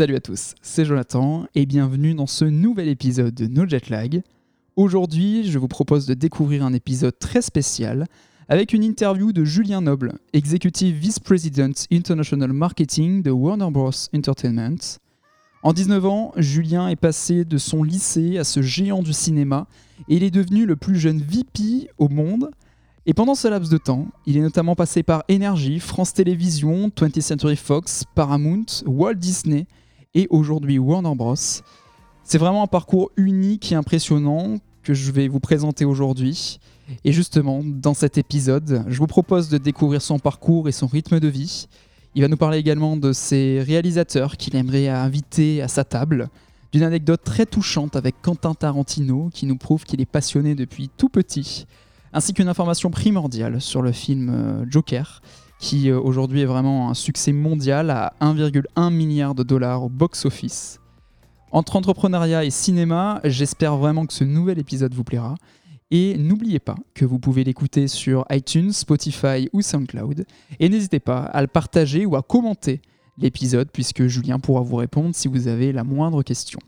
Salut à tous, c'est Jonathan et bienvenue dans ce nouvel épisode de No Jet Lag. Aujourd'hui, je vous propose de découvrir un épisode très spécial avec une interview de Julien Noble, Executive Vice President International Marketing de Warner Bros. Entertainment. En 19 ans, Julien est passé de son lycée à ce géant du cinéma et il est devenu le plus jeune VP au monde. Et pendant ce laps de temps, il est notamment passé par Energy, France Télévisions, 20th Century Fox, Paramount, Walt Disney et aujourd'hui Warner Bros. C'est vraiment un parcours unique et impressionnant que je vais vous présenter aujourd'hui. Et justement, dans cet épisode, je vous propose de découvrir son parcours et son rythme de vie. Il va nous parler également de ses réalisateurs qu'il aimerait inviter à sa table, d'une anecdote très touchante avec Quentin Tarantino qui nous prouve qu'il est passionné depuis tout petit, ainsi qu'une information primordiale sur le film euh, Joker, qui euh, aujourd'hui est vraiment un succès mondial à 1,1 milliard de dollars au box-office. Entre entrepreneuriat et cinéma, j'espère vraiment que ce nouvel épisode vous plaira. Et n'oubliez pas que vous pouvez l'écouter sur iTunes, Spotify ou SoundCloud. Et n'hésitez pas à le partager ou à commenter l'épisode puisque Julien pourra vous répondre si vous avez la moindre question.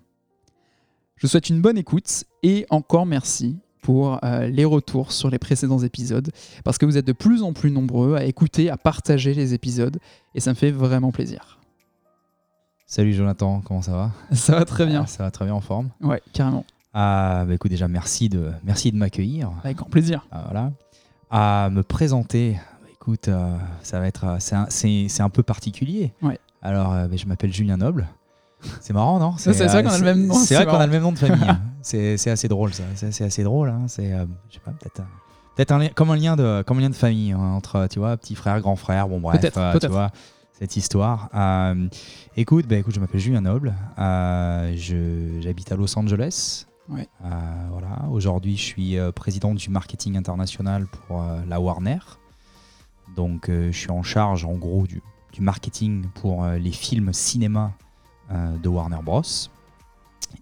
Je souhaite une bonne écoute et encore merci pour euh, les retours sur les précédents épisodes parce que vous êtes de plus en plus nombreux à écouter, à partager les épisodes et ça me fait vraiment plaisir. Salut Jonathan, comment ça va? Ça va très bien. Ah, ça va très bien en forme? Ouais, carrément. Ah, bah écoute, déjà, merci de, merci de m'accueillir. Avec grand plaisir. Ah, voilà. À me présenter, bah, écoute, euh, ça va être, euh, c'est un, un peu particulier. Ouais. Alors, bah, je m'appelle Julien Noble. C'est marrant, non c'est vrai euh, qu'on a le même nom, C'est vrai qu'on a le même nom de famille. hein. c'est assez drôle, ça. C'est assez drôle. hein. C'est, euh, je sais pas, peut-être. Peut-être un comme un lien de comme un lien de famille hein, entre tu vois petit frère grand frère bon bref euh, tu vois cette histoire Euh, écoute bah, écoute je m'appelle Julien Noble j'habite à Los Angeles Ouais. Voilà aujourd'hui je suis président du marketing international pour la Warner donc je suis en charge en gros du, du marketing pour les films cinéma de Warner Bros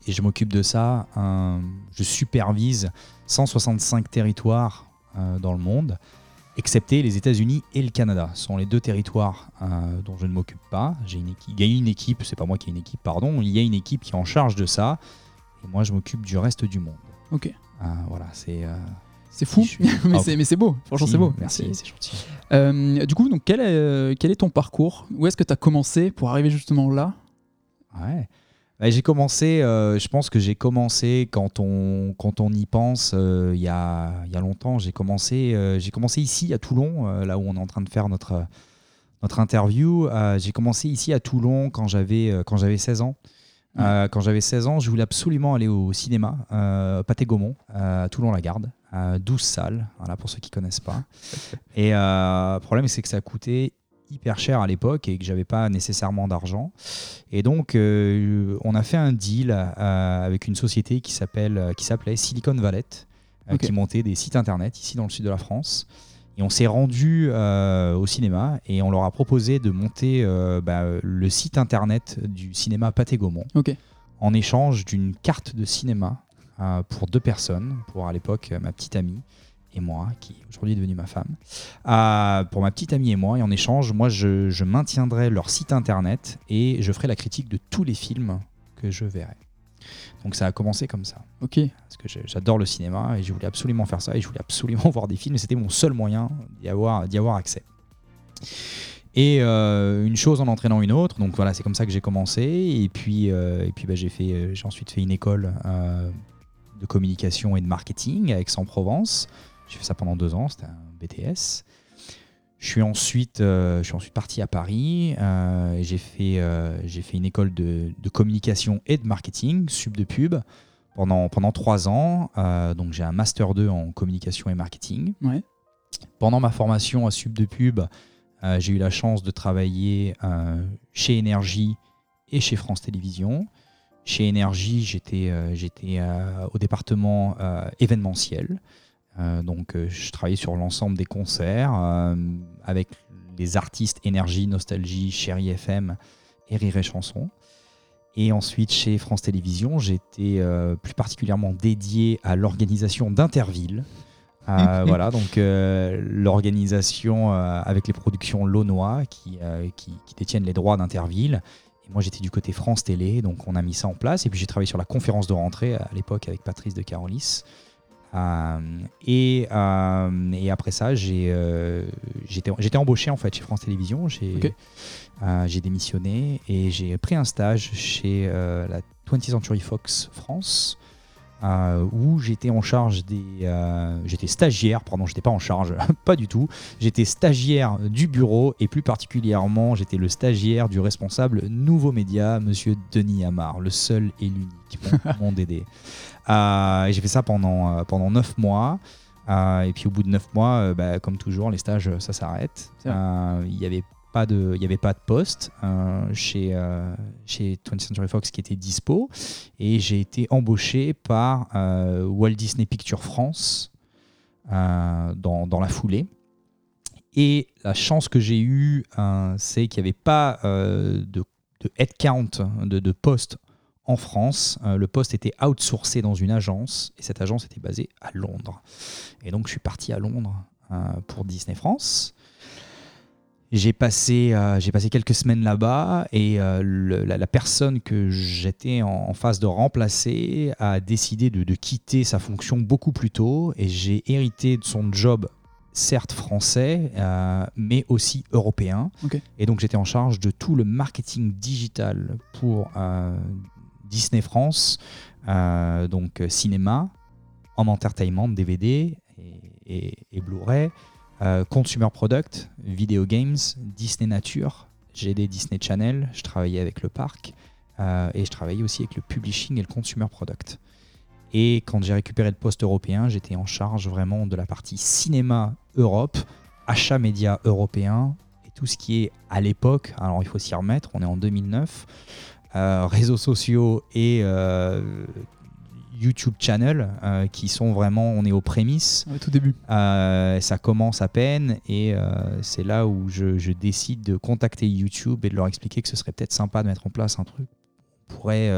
et je m'occupe de ça euh, je supervise 165 territoires euh, dans le monde, excepté les États-Unis et le Canada. Ce sont les deux territoires euh, dont je ne m'occupe pas. J'ai une équipe, il y a une équipe, c'est pas moi qui ai une équipe, pardon, il y a une équipe qui est en charge de ça, et moi je m'occupe du reste du monde. Ok. Euh, voilà, c'est. euh, C'est fou, suis- mais Ah, c'est mais c'est beau. Franchement, c'est beau. Merci, C'est- gentil. Euh, du coup, donc, quel, est, euh, quel est ton parcours? Où est-ce que tu as commencé pour arriver justement là? Ouais. Bah, j'ai commencé, euh, je pense que j'ai commencé quand on, quand on y pense, euh, il y, a, y a longtemps. J'ai commencé, euh, j'ai commencé ici à Toulon, là où on est en train de faire notre, notre interview. J'ai commencé ici à Toulon quand j'avais, quand j'avais 16 ans. Quand j'avais 16 ans, je voulais absolument aller au cinéma, Pathé Gaumont, à Toulon-la-Garde, euh, 12 salles, voilà, pour ceux qui connaissent pas. Et le problème, c'est que ça coûtait hyper cher à l'époque et que j'avais pas nécessairement d'argent. Et donc, euh, on a fait un deal euh, avec une société qui s'appelle, qui s'appelait Silicon Valley, euh, qui montait des sites internet ici dans le sud de la France. Et on s'est rendu euh, au cinéma et on leur a proposé de monter euh, bah, le site internet du cinéma Pathé Gaumont en échange d'une carte de cinéma euh, pour deux personnes, pour à l'époque euh, ma petite amie et moi, qui aujourd'hui est devenue ma femme. Pour ma petite amie et moi, et en échange, moi je, je maintiendrai leur site internet et je ferai la critique de tous les films que je verrai. Donc ça a commencé comme ça, Ok. parce que j'adore le cinéma et je voulais absolument faire ça et je voulais absolument voir des films et c'était mon seul moyen d'y avoir, avoir accès. Et euh, une chose en entraînant une autre, donc voilà, c'est comme ça que j'ai commencé. Et puis, euh, et puis bah, j'ai fait, euh, j'ai ensuite fait une école euh, de communication et de marketing à Aix-en-Provence. J'ai fait ça pendant deux ans, c'était un BTS. Je suis ensuite, euh, je suis ensuite parti à Paris euh, j'ai fait, euh, j'ai fait une école de, de communication et de marketing, sub de pub, pendant, pendant trois ans. Donc j'ai un master 2 en communication et marketing. Ouais. Pendant ma formation à sub de pub, j'ai eu la chance de travailler chez Énergie et chez France Télévisions. Chez Énergie, j'étais j'étais, au département événementiel. Euh, donc, euh, je travaillais sur l'ensemble des concerts euh, avec les artistes Énergie, Nostalgie, Chéri FM et Rire et Chanson. Et ensuite, chez France Télévisions, j'étais euh, plus particulièrement dédié à l'organisation d'Interville. Euh, voilà, donc euh, l'organisation avec les productions Launois qui, qui, qui détiennent les droits d'Interville. Et moi, j'étais du côté France Télé, donc on a mis ça en place. Et puis j'ai travaillé sur la conférence de rentrée à l'époque avec Patrice de Carolis. Euh, et, euh, et, après ça, euh, j'étais embauché en fait chez France Télévisions. J'ai démissionné et j'ai pris un stage chez la 20th Century Fox France. où j'étais en charge des. j'étais stagiaire, pardon, j'étais pas en charge, pas du tout. J'étais stagiaire du bureau et plus particulièrement, j'étais le stagiaire du responsable Nouveaux Médias, monsieur Denis Amar, le seul et l'unique, mon, DD. Euh, et j'ai fait ça pendant, euh, pendant 9 mois. Euh, et puis au bout de 9 mois, bah, comme toujours, les stages, ça s'arrête. Il n'y avait pas de, il avait pas de poste chez, chez 20th Century Fox qui était dispo. Et j'ai été embauché par Walt Disney Pictures France dans, dans, la foulée. Et la chance que j'ai eue, c'est qu'il n'y avait pas de, de headcount, de, de poste en France. Euh, le poste était outsourcé dans une agence et cette agence était basée à Londres. Et donc je suis parti à Londres euh, pour Disney France. J'ai passé, euh, j'ai passé quelques semaines là-bas et la, personne que j'étais en, phase de remplacer a décidé de, quitter sa fonction beaucoup plus tôt et j'ai hérité de son job certes français, mais aussi européen. Et donc j'étais en charge de tout le marketing digital pour Disney France, euh, donc euh, cinéma, en entertainment, DVD et, Blu-ray, euh, consumer product, video games, Disney Nature, des Disney Channel, je travaillais avec le parc et je travaillais aussi avec le publishing et le consumer product. Et quand j'ai récupéré le poste européen, j'étais en charge vraiment de la partie cinéma Europe, achat média européen et tout ce qui est à l'époque, alors il faut s'y remettre, on est en 2009, euh, réseaux sociaux et euh, YouTube channel euh, qui sont vraiment, on est aux prémices. tout début. ça commence à peine et c'est là où je, décide de contacter YouTube et de leur expliquer que ce serait peut-être sympa de mettre en place un truc. On pourrait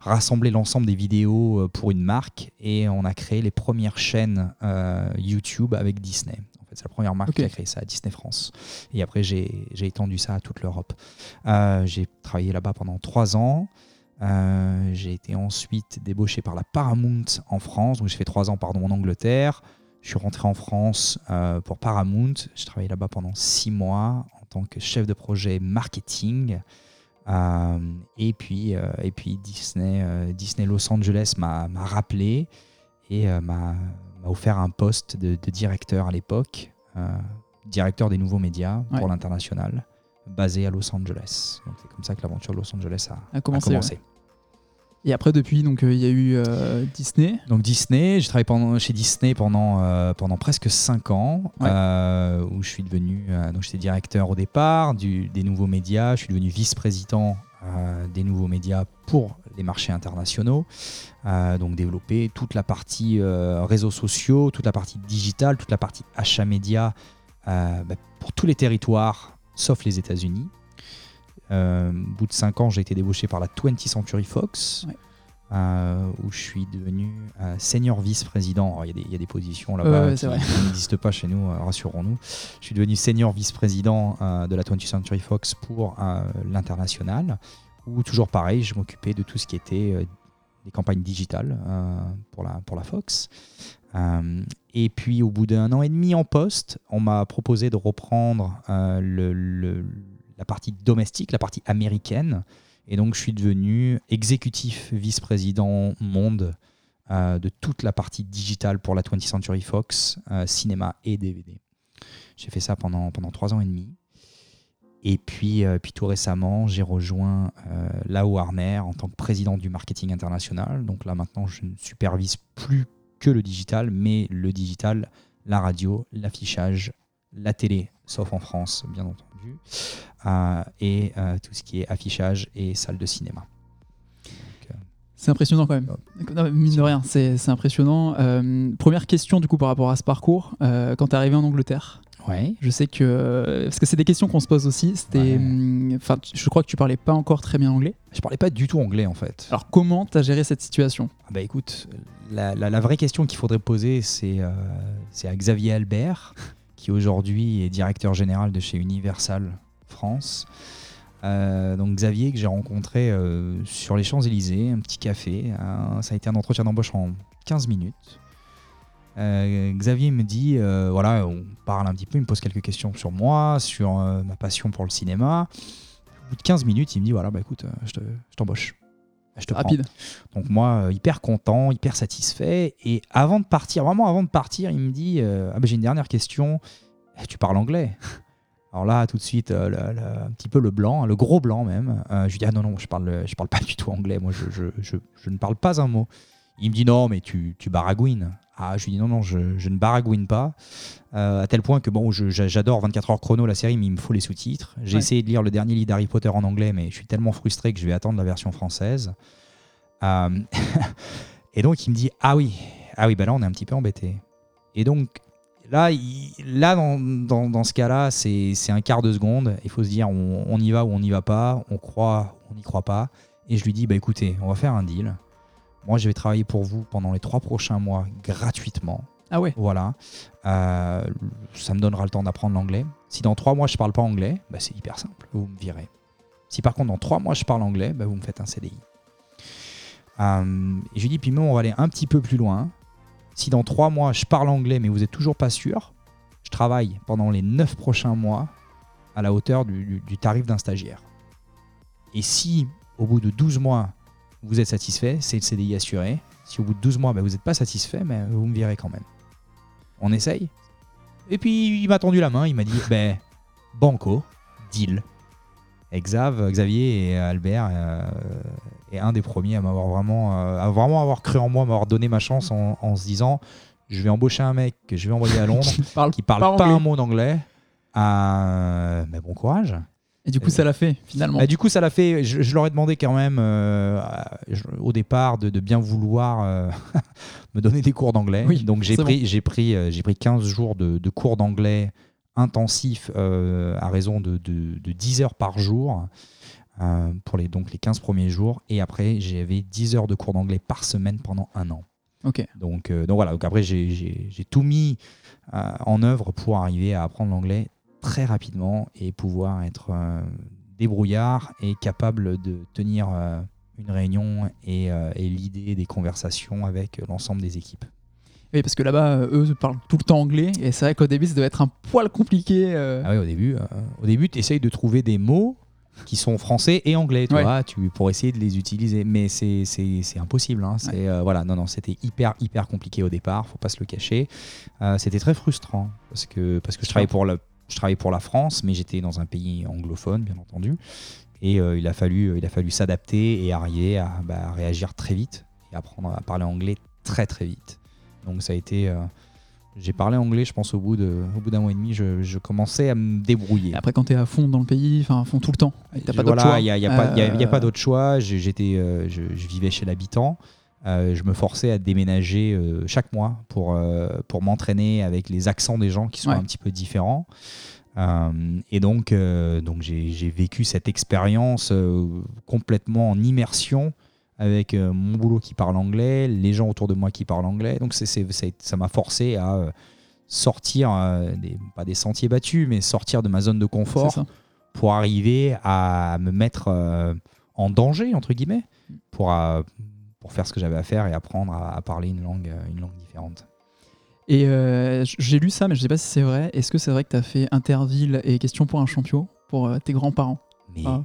rassembler l'ensemble des vidéos pour une marque et on a créé les premières chaînes YouTube avec Disney. C'est la première marque qui a créé ça, Disney France. Et après, j'ai étendu ça à toute l'Europe. Euh, j'ai travaillé là-bas pendant trois ans. Euh, j'ai été ensuite débauché par la Paramount en France. Donc j'ai fait trois ans pardon, en Angleterre. Je suis rentré en France euh, pour Paramount. J'ai travaillé là-bas pendant six mois en tant que chef de projet marketing. et, puis, et puis Disney, Disney Los Angeles m'a rappelé et m'a m'a offert un poste de, directeur à l'époque, euh, directeur des nouveaux médias pour l'international, basé à Los Angeles. c'est comme ça que l'aventure de Los Angeles a, commencé. Et après, depuis, donc euh, il y a eu euh, Disney. Donc Disney, j'ai travaillé pendant, chez Disney pendant, pendant presque 5 ans, où je suis devenu, donc j'étais directeur au départ du, des nouveaux médias, je suis devenu vice-président des nouveaux médias pour les marchés internationaux. Euh, donc développer toute la partie euh, réseaux sociaux, toute la partie digitale, toute la partie achat média euh, bah, pour tous les territoires, sauf les États-Unis. au bout de 5 ans, j'ai été débauché par la 20th Century Fox. Où je suis devenu senior vice-président. Il y, a des positions là-bas qui, n'existent pas chez nous, rassurons-nous. Je suis devenu senior vice-président de la 20th Century Fox pour l'international où toujours pareil, je m'occupais de tout ce qui était euh, des campagnes digitales euh, pour, la, pour la Fox. Euh, et puis au bout d'un an et demi en poste, on m'a proposé de reprendre le, la partie domestique, la partie américaine. Et donc je suis devenu exécutif vice-président monde de toute la partie digitale pour la 20th Century Fox, cinéma et DVD. J'ai fait ça pendant, pendant trois ans et demi. Et puis, euh, puis tout récemment, j'ai rejoint euh, la Warner en tant que président du marketing international. Donc là maintenant, je ne supervise plus que le digital, mais le digital, la radio, l'affichage, la télé, sauf en France, bien entendu, euh, et tout ce qui est affichage et salle de cinéma. C'est impressionnant quand même. Non, mine de rien, c'est impressionnant. première question du coup par rapport à ce parcours. quand tu es arrivé en Angleterre, Ouais. Je sais que. Parce que c'est des questions qu'on se pose aussi. C'était. Hum, enfin, je crois que tu parlais pas encore très bien anglais. Je parlais pas du tout anglais en fait. Alors comment tu as géré cette situation? Ah Bah écoute, la, la, vraie question qu'il faudrait poser, c'est euh, à Xavier Albert, qui aujourd'hui est directeur général de chez Universal France. Euh, donc Xavier que j'ai rencontré euh, sur les Champs-Élysées, un petit café. Euh, ça a été un entretien d'embauche en 15 minutes. Euh, Xavier me dit, voilà, on parle un petit peu, il me pose quelques questions sur moi, sur ma passion pour le cinéma. Au bout de 15 minutes, il me dit, voilà, bah écoute, je te- je t'embauche. Je te prends. Rapide. Donc moi, euh, hyper content, hyper satisfait. Et avant de partir, vraiment avant de partir, il me dit, euh, ah bah, j'ai une dernière question. Eh, Tu parles anglais? Alors là, tout de suite, euh, le- le- un petit peu le blanc, le gros blanc même. Euh, je lui dis, ah non, non, je parle, je parle pas du tout anglais. Moi, je, je, je, je ne parle pas un mot. Il me dit, non, mais tu, tu baragouines. Ah, je lui dis, non, non, je, je ne baragouine pas. Euh, à tel point que, bon, j'adore 24 heures chrono, la série, mais il me faut les sous-titres. J'ai Ouais. essayé de lire le dernier livre d'Harry Potter en anglais, mais je suis tellement frustré que je vais attendre la version française. Euh, et donc, il me dit, ah oui, ah oui, bah là, on est un petit peu embêté. Et donc, là, il- là dans, dans- dans ce cas-là, c'est c'est un quart de seconde. Il faut se dire, on, on y va ou on n'y va pas, on croit, on n'y croit pas. Et je lui dis, bah écoutez, on va faire un deal. Moi, je vais travailler pour vous pendant les trois prochains mois gratuitement. Ah ouais. Voilà. Euh, ça me donnera le temps d'apprendre l'anglais. Si dans trois mois, je parle pas anglais, bah, c'est hyper simple. Vous me virez. Si par contre, dans trois mois, je parle anglais, bah, vous me faites un CDI. Euh, et je lui dis, puis même, on va aller un petit peu plus loin. Si dans trois mois, je parle anglais, mais vous n'êtes toujours pas sûr, je travaille pendant les neuf prochains mois à la hauteur du, du- du tarif d'un stagiaire. Et si, au bout de 12 mois, vous êtes satisfait, c'est le CDI assuré. Si au bout de 12 mois, bah, vous n'êtes pas satisfait, mais vous me virez quand même. On essaye Et puis, il m'a tendu la main, il m'a dit, ben, banco, deal. Et Xav, Xavier et Albert euh, est un des premiers à m'avoir vraiment, euh, à vraiment avoir cru en moi, m'avoir donné ma chance en, en se disant, je vais embaucher un mec que je vais envoyer à Londres, Parle qui parle pas pas, un mot d'anglais. Euh, mais bon courage. Et du coup, ça l'a fait, finalement. Bah, du coup, ça l'a fait. Je, je leur ai demandé quand même euh, je- au départ de, de bien vouloir euh, me donner des cours d'anglais. Oui, Donc j'ai pris, j'ai pris, euh, j'ai pris 15 jours de, de cours d'anglais intensifs euh, à raison de, de- de 10 heures par jour euh, pour les, donc les 15 premiers jours. Et après, j'avais 10 heures de cours d'anglais par semaine pendant un an. Ok. Donc, euh, donc voilà, donc après j'ai- tout mis euh, en œuvre pour arriver à apprendre l'anglais très rapidement et pouvoir être débrouillard et capable de tenir euh, une réunion et, euh, et l'idée des conversations avec l'ensemble des équipes. Oui, parce que là-bas, euh, eux parlent tout le temps anglais. Et c'est vrai qu'au début, ça doit être un poil compliqué. euh. Ah oui, au début, euh, au début tu essayes de trouver des mots qui sont français et anglais, tu Ouais. vois, tu, pour essayer de les utiliser. Mais c'est- impossible. hein. C'est, euh, voilà, non, non, c'était hyper, hyper compliqué au départ, faut pas se le cacher. C'était très frustrant parce que, parce que je, travaillais pour la, je travaillais pour la France, mais j'étais dans un pays anglophone, bien entendu. Et euh, il a fallu, il a fallu s'adapter et arriver à, bah, à réagir très vite et apprendre à parler anglais très, très vite. Donc ça a été. euh, j'ai parlé anglais, je pense, au bout de- au bout d'un mois et demi, je, je commençais à me débrouiller. Et après, quand t'es à fond dans le pays, enfin, à fond tout le temps, t'as pas d'autre voilà, choix. Il n'y a, il y a pas, a- a Euh, d'autre choix. J'étais, euh, je, je vivais chez l'habitant. Euh, je me forçais à déménager euh, chaque mois pour, euh, pour m'entraîner avec les accents des gens qui sont Ouais. un petit peu différents. Euh, et donc, euh, donc j'ai vécu cette expérience euh, complètement en immersion avec mon boulot qui parle anglais, les gens autour de moi qui parlent anglais. Donc ça m'a forcé à sortir, des, pas des sentiers battus, mais sortir de ma zone de confort pour arriver à me mettre en danger, entre guillemets, pour, pour faire ce que j'avais à faire et apprendre à, à parler une langue, euh, une langue différente. Et euh, j'ai lu ça, mais je sais pas si c'est vrai. Est-ce que c'est vrai que t'as fait Interville et Question pour un champion pour euh, tes grands-parents? Mais, Ah.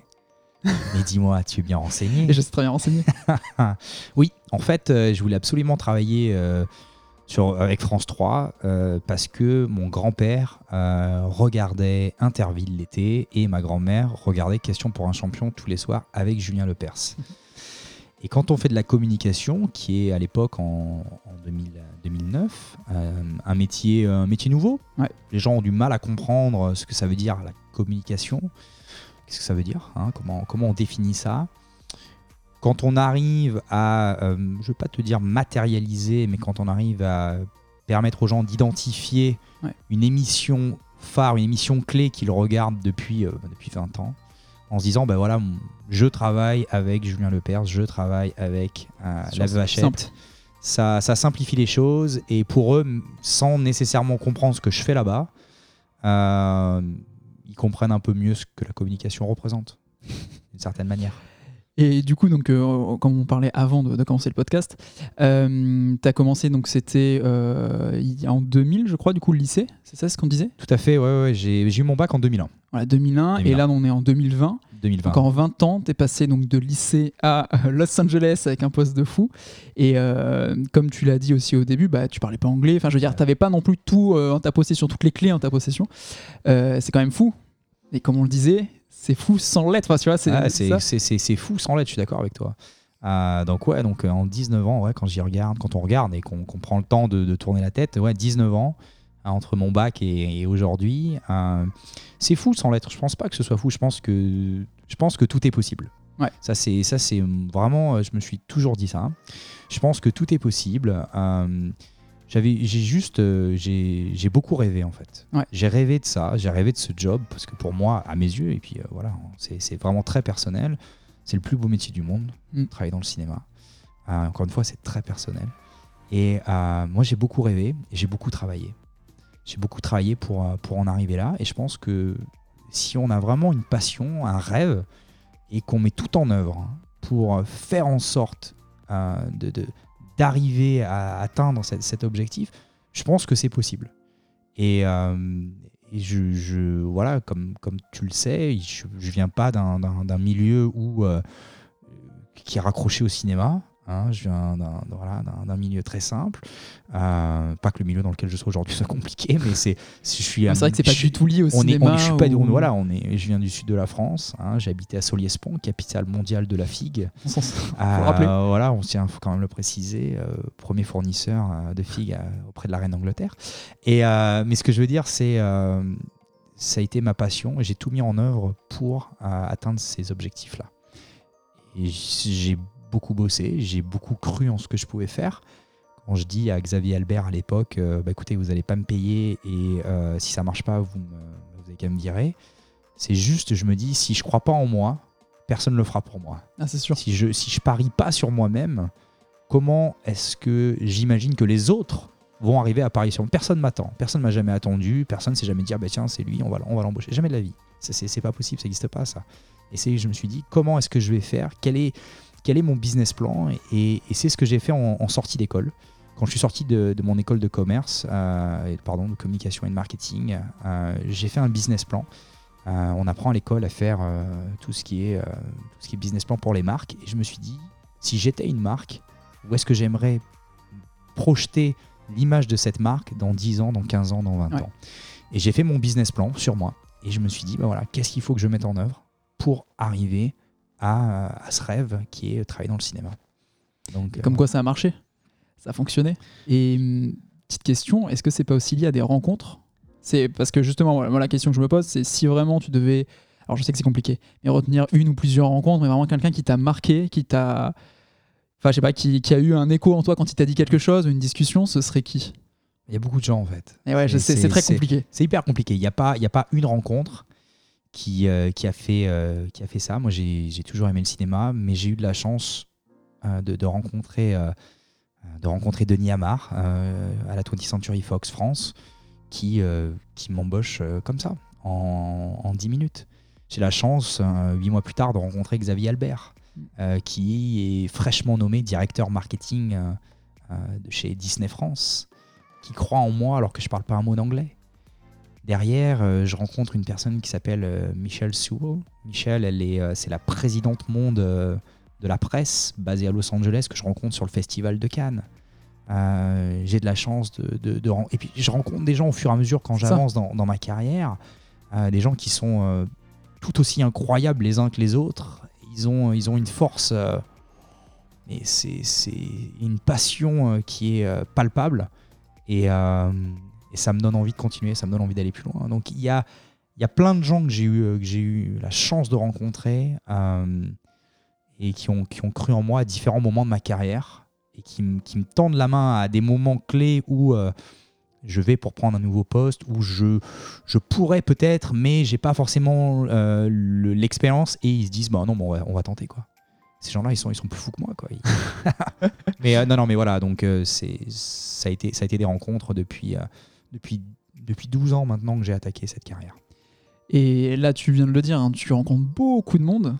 mais dis-moi, tu es bien renseigné Et je suis très bien renseigné. Oui, en fait, euh, je voulais absolument travailler sur, avec France 3 euh, parce que mon grand-père regardait Interville l'été et ma grand-mère regardait Question pour un champion tous les soirs avec Julien Lepers. Et quand on fait de la communication, qui est à l'époque en, en 2000 2009, euh, un, métier, un métier nouveau, Ouais. les gens ont du mal à comprendre ce que ça veut dire la communication. Qu'est-ce que ça veut dire hein comment, comment on définit ça? Quand on arrive à, euh, je ne veux pas te dire matérialiser, mais quand on arrive à permettre aux gens d'identifier Ouais. une émission phare, une émission clé qu'ils regardent depuis, euh, depuis 20 ans, en se disant, ben voilà, je travaille avec Julien Lepers, je travaille avec euh, la. Vachette. Ça, ça simplifie les choses et pour eux, sans nécessairement comprendre ce que je fais là-bas, euh, ils comprennent un peu mieux ce que la communication représente. d'une certaine manière. Et du coup, donc, euh, comme on parlait avant de, de commencer le podcast, euh, tu as commencé, donc c'était euh, en 2000, je crois, du coup, le lycée, c'est ça ce qu'on disait? Tout à fait, ouais, ouais, j'ai eu mon bac en 2001. Voilà, 2001, et 2001. là, on est en 2020. 2020. Donc en 20 ans, tu es passé donc, de lycée à euh, Los Angeles avec un poste de fou. Et euh, comme tu l'as dit aussi au début, bah, tu parlais pas anglais. Enfin, je veux dire, tu n'avais pas non plus tout euh, en ta possession, toutes les clés en ta possession. Euh, c'est quand même fou. Et comme on le disait, c'est fou sans lettres. Enfin, tu vois, c'est Ah, c'est fou sans l'être, je suis d'accord avec toi. Euh, donc ouais, donc euh, en 19 ans, ouais, quand j'y regarde, quand on regarde et qu'on prend le temps de, de tourner la tête, ouais, 19 ans hein, entre mon bac et, et aujourd'hui, euh, c'est fou sans l'être. Je pense pas que ce soit fou. Je pense que je pense que tout est possible. Ouais. Ça c'est ça c'est vraiment, je me suis toujours dit ça. hein. Je pense que tout est possible. Euh, j'avais, j'ai juste, euh, j'ai, j'ai beaucoup rêvé en fait. Ouais. J'ai rêvé de ça, j'ai rêvé de ce job parce que pour moi, à mes yeux, et puis euh, voilà, c'est, c'est vraiment très personnel. C'est le plus beau métier du monde, Mm. travailler dans le cinéma. Euh, encore une fois, c'est très personnel. Et moi, j'ai beaucoup rêvé et j'ai beaucoup travaillé. J'ai beaucoup travaillé pour, pour en arriver là. Et je pense que si on a vraiment une passion, un rêve, et qu'on met tout en œuvre pour faire en sorte de, de- d'arriver à atteindre cet, objectif, je pense que c'est possible. Et, euh, je, voilà, comme, tu le sais, je, je viens pas d'un, milieu euh, qui est raccroché au cinéma. Hein. je viens d'un, voilà, milieu très simple. Euh, pas que le milieu dans lequel je suis aujourd'hui soit compliqué, mais c'est, je suis. C'est vrai que c'est pas je- du tout lié au on est, cinéma. on est- je suis pas, ou- on- voilà, on est, je viens du sud de la France. hein, j'ai habité à Soliespont, capitale mondiale de la figue. on s'en- Faut Euh, rappeler. voilà, on tient, faut quand même le préciser, euh, premier fournisseur euh, de figues auprès de la reine d'Angleterre. Et mais ce que je veux dire, c'est ça a été ma passion et j'ai tout mis en œuvre pour atteindre ces objectifs-là. Et j'ai beaucoup bossé, j'ai beaucoup cru en ce que je pouvais faire. Quand je dis à Xavier Albert à l'époque, euh, bah, écoutez, vous n'allez pas me payer et euh, si ça marche pas, vous, me, vous avez qu'à me virer. C'est juste, je me dis, si je crois pas en moi, personne ne le fera pour moi Ah, c'est sûr. si je si je parie pas sur moi-même, comment est-ce que j'imagine que les autres vont arriver à parier sur moi? Personne m'attend, personne m'a jamais attendu, personne s'est jamais dit ah bah tiens c'est lui, on va on va l'embaucher. Jamais de la vie. C'est pas possible, ça n'existe pas ça. Et c'est je me suis dit comment est-ce que je vais faire? Quel est quel est mon business plan Et, et c'est ce que j'ai fait en, en sortie d'école. Quand je suis sorti de, de mon école de commerce, euh, pardon, de communication et de marketing, euh, j'ai fait un business plan. Euh, on apprend à l'école à faire tout, ce qui est, tout ce qui est business plan pour les marques. Et je me suis dit, si j'étais une marque, où est-ce que j'aimerais projeter l'image de cette marque dans 10 ans, dans 15 ans, dans 20 Ouais. ans? Et j'ai fait mon business plan sur moi. Et je me suis dit, bah voilà, qu'est-ce qu'il faut que je mette en œuvre pour arriver à, à ce rêve qui est travailler dans le cinéma. Donc, euh, Comme quoi ça a marché. Ça a fonctionné. Et hum, petite question, est-ce que c'est pas aussi lié à des rencontres? C'est parce que justement, moi la question que je me pose, c'est si vraiment tu devais, alors je sais que c'est compliqué, mais retenir une ou plusieurs rencontres, mais vraiment quelqu'un qui t'a marqué, qui t'a, enfin je sais pas, qui, qui a eu un écho en toi quand il t'a dit quelque chose, une discussion, ce serait qui? Il y a beaucoup de gens en fait. Et ouais, je Et sais, c'est- très compliqué. C'est hyper compliqué. Il n'y a, pas- il y a pas une rencontre qui, euh, qui, a, fait, euh, qui a fait ça. Moi, j'ai toujours aimé le cinéma, mais j'ai eu de la chance euh, de, rencontrer, de rencontrer Denis Amar à la 20th Century Fox France, qui, qui m'embauche comme ça, en, en 10 minutes. J'ai la chance, euh, huit mois plus tard, de rencontrer Xavier Albert, qui est fraîchement nommé directeur marketing de chez Disney France, qui croit en moi alors que je parle pas un mot d'anglais. Derrière, euh, je rencontre une personne qui s'appelle euh, Michelle Sewell. Michelle, elle est, euh, c'est la présidente monde de la presse basée à Los Angeles que je rencontre sur le festival de Cannes. Euh, j'ai de la chance de, de- et puis je rencontre des gens au fur et à mesure quand j'avance dans, dans ma carrière, euh, des gens qui sont euh, tout aussi incroyables les uns que les autres. Ils ont, ils ont une force et c'est c'est une passion qui est palpable et, et ça me donne envie de continuer, ça me donne envie d'aller plus loin. Donc il y a, il y a plein de gens que j'ai eu, euh, que j'ai eu la chance de rencontrer euh, et qui ont, qui ont cru en moi à différents moments de ma carrière et qui, me- qui tendent la main à des moments clés où euh, je vais pour prendre un nouveau poste, où je, je pourrais peut-être, mais j'ai pas forcément euh, le- l'expérience et ils se disent bah non, bon, on, va, on va tenter quoi. Ces gens-là, ils sont, ils sont plus fous que moi quoi. Mais non, non, mais voilà, donc c'est, ça, a été, ça a été des rencontres depuis, depuis, depuis 12 ans maintenant que j'ai attaqué cette carrière. Et là, tu viens de le dire, hein, tu rencontres beaucoup de monde.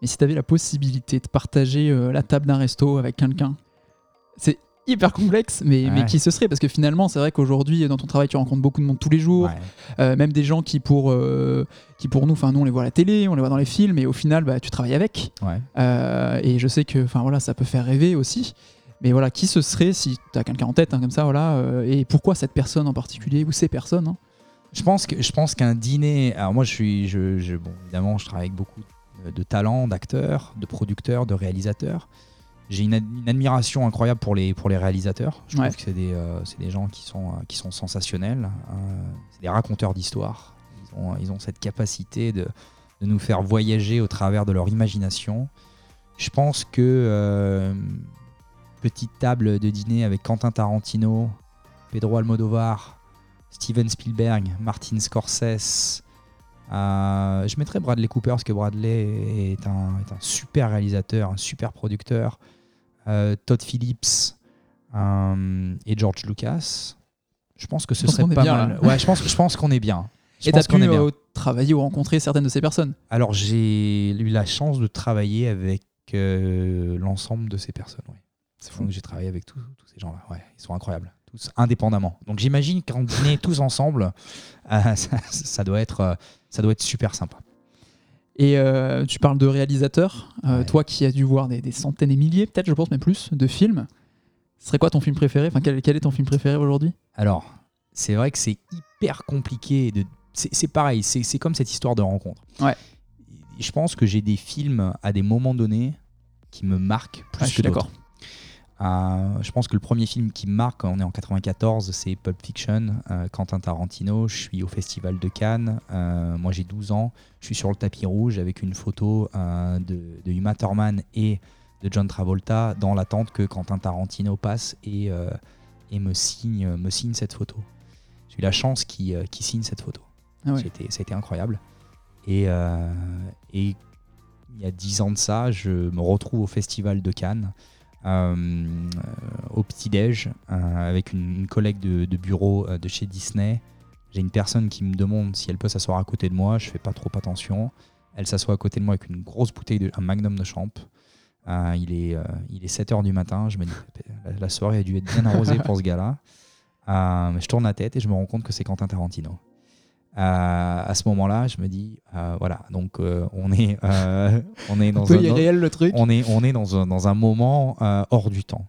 Mais si tu avais la possibilité de partager euh, la table d'un resto avec quelqu'un, c'est hyper complexe, mais, mais qui ce serait? Parce que finalement, c'est vrai qu'aujourd'hui, dans ton travail, tu rencontres beaucoup de monde tous les jours, Ouais. euh, même des gens qui pour, euh, qui pour nous, enfin nous on les voit à la télé, on les voit dans les films, et au final, bah, tu travailles avec. Ouais. Euh, et je sais que voilà, ça peut faire rêver aussi. Mais voilà, qui ce serait si tu as quelqu'un en tête hein, comme ça, voilà, euh, et pourquoi cette personne en particulier ou ces personnes hein? Je pense que je pense qu'un dîner. Alors moi, je suis, je, je- bon, évidemment, je travaille avec beaucoup de, talents, d'acteurs, de producteurs, de réalisateurs. J'ai une, ad- une admiration incroyable pour les pour les réalisateurs. Je Ouais. trouve que c'est des euh, des gens qui sont euh, qui sont sensationnels. Euh, c'est des raconteurs d'histoire. Ils ont ils ont cette capacité de de nous faire voyager au travers de leur imagination. Je pense que petite table de dîner avec Quentin Tarantino, Pedro Almodovar, Steven Spielberg, Martin Scorsese. euh, je mettrais Bradley Cooper parce que Bradley est un, est un super réalisateur, un super producteur. Euh, Todd Phillips euh, et George Lucas. Je pense que ce pense serait pas bien, mal. là. Ouais, je pense, je pense qu'on est bien. Je Et t'as pu bien. travailler ou rencontrer certaines de ces personnes? Alors j'ai eu la chance de travailler avec l'ensemble de ces personnes. C'est fou. Donc j'ai travaillé avec tous ces gens-là. Ouais, ils sont incroyables, tous indépendamment. Donc j'imagine qu'en dîner tous ensemble, euh, ça, ça doit être, euh, ça doit être super sympa. Et euh, tu parles de réalisateur, euh, Ouais. toi qui as dû voir des, des centaines et milliers, peut-être je pense même plus, de films. Ce serait quoi ton film préféré? Enfin, quel, quel est ton film préféré aujourd'hui? Alors c'est vrai que c'est hyper compliqué. De... C'est pareil, c'est comme cette histoire de rencontre. Ouais. Je pense que j'ai des films à des moments donnés qui me marquent plus Ah, je suis que d'autres. Je pense que le premier film qui me marque, on est en 94, c'est Pulp Fiction, euh, Quentin Tarantino. Je suis au Festival de Cannes. Euh, moi, j'ai 12 ans. Je suis sur le tapis rouge avec une photo euh, de, de Uma Thurman et de John Travolta dans l'attente que Quentin Tarantino passe et, euh, et me, signe, me signe cette photo. J'ai eu la chance qu'il signe cette photo. Ah. C'était- incroyable. Et, euh, et il y a dix ans de ça, je me retrouve au Festival de Cannes, au petit-déj, euh, avec une, collègue de, bureau euh, de chez Disney. J'ai une personne qui me demande si elle peut s'asseoir à côté de moi. Je fais pas trop attention. Elle s'assoit à côté de moi avec une grosse bouteille, de, magnum de champ. Euh, il, est, euh, il est 7 h du matin. Je me la, soirée a dû être bien arrosée pour ce gars-là. Euh, je tourne la tête et je me rends compte que c'est Quentin Tarantino. Euh, à ce moment-là, je me dis, euh, voilà, donc euh, on est, on est dans un, irréel le truc. on est, on est dans un, dans un moment hors du temps.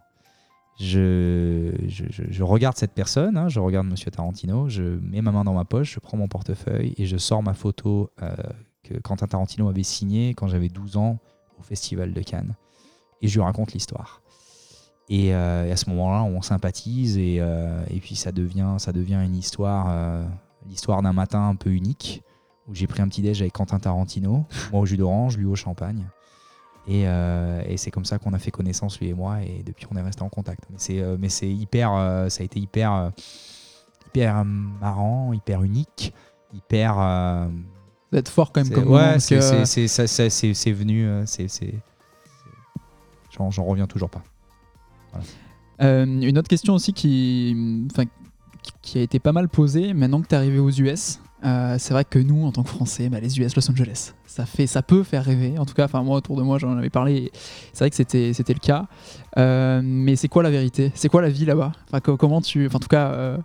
Je, je, regarde cette personne, hein, je regarde Monsieur Tarantino, je mets ma main dans ma poche, je prends mon portefeuille et je sors ma photo que Quentin Tarantino avait signée quand j'avais 12 ans au Festival de Cannes. Et je lui raconte l'histoire. Et, et à ce moment-là, on sympathise et, et puis ça devient, ça devient une histoire, l'histoire d'un matin un peu unique où j'ai pris un petit déj avec Quentin Tarantino, moi au jus d'orange, lui au champagne. Et, euh, et c'est comme ça qu'on a fait connaissance lui et moi et depuis on est resté en contact. Mais c'est euh, mais c'est hyper, euh, ça a été hyper hyper marrant, hyper unique, hyper. euh, va être fort quand même comme ouais, c'est que- c'est- venu, c'est j'en reviens toujours pas. Euh, une autre question aussi qui, qui- a été pas mal posée maintenant que tu es arrivé aux US. euh, c'est vrai que nous, en tant que Français, bah, les US, Los Angeles, ça, fait, ça peut faire rêver. En tout cas, enfin moi, autour de moi, j'en avais parlé. C'est vrai que c'était, c'était le cas. Euh, mais c'est quoi la vérité? C'est quoi la vie là-bas? Enfin, co- comment tu, enfin, en tout cas, euh,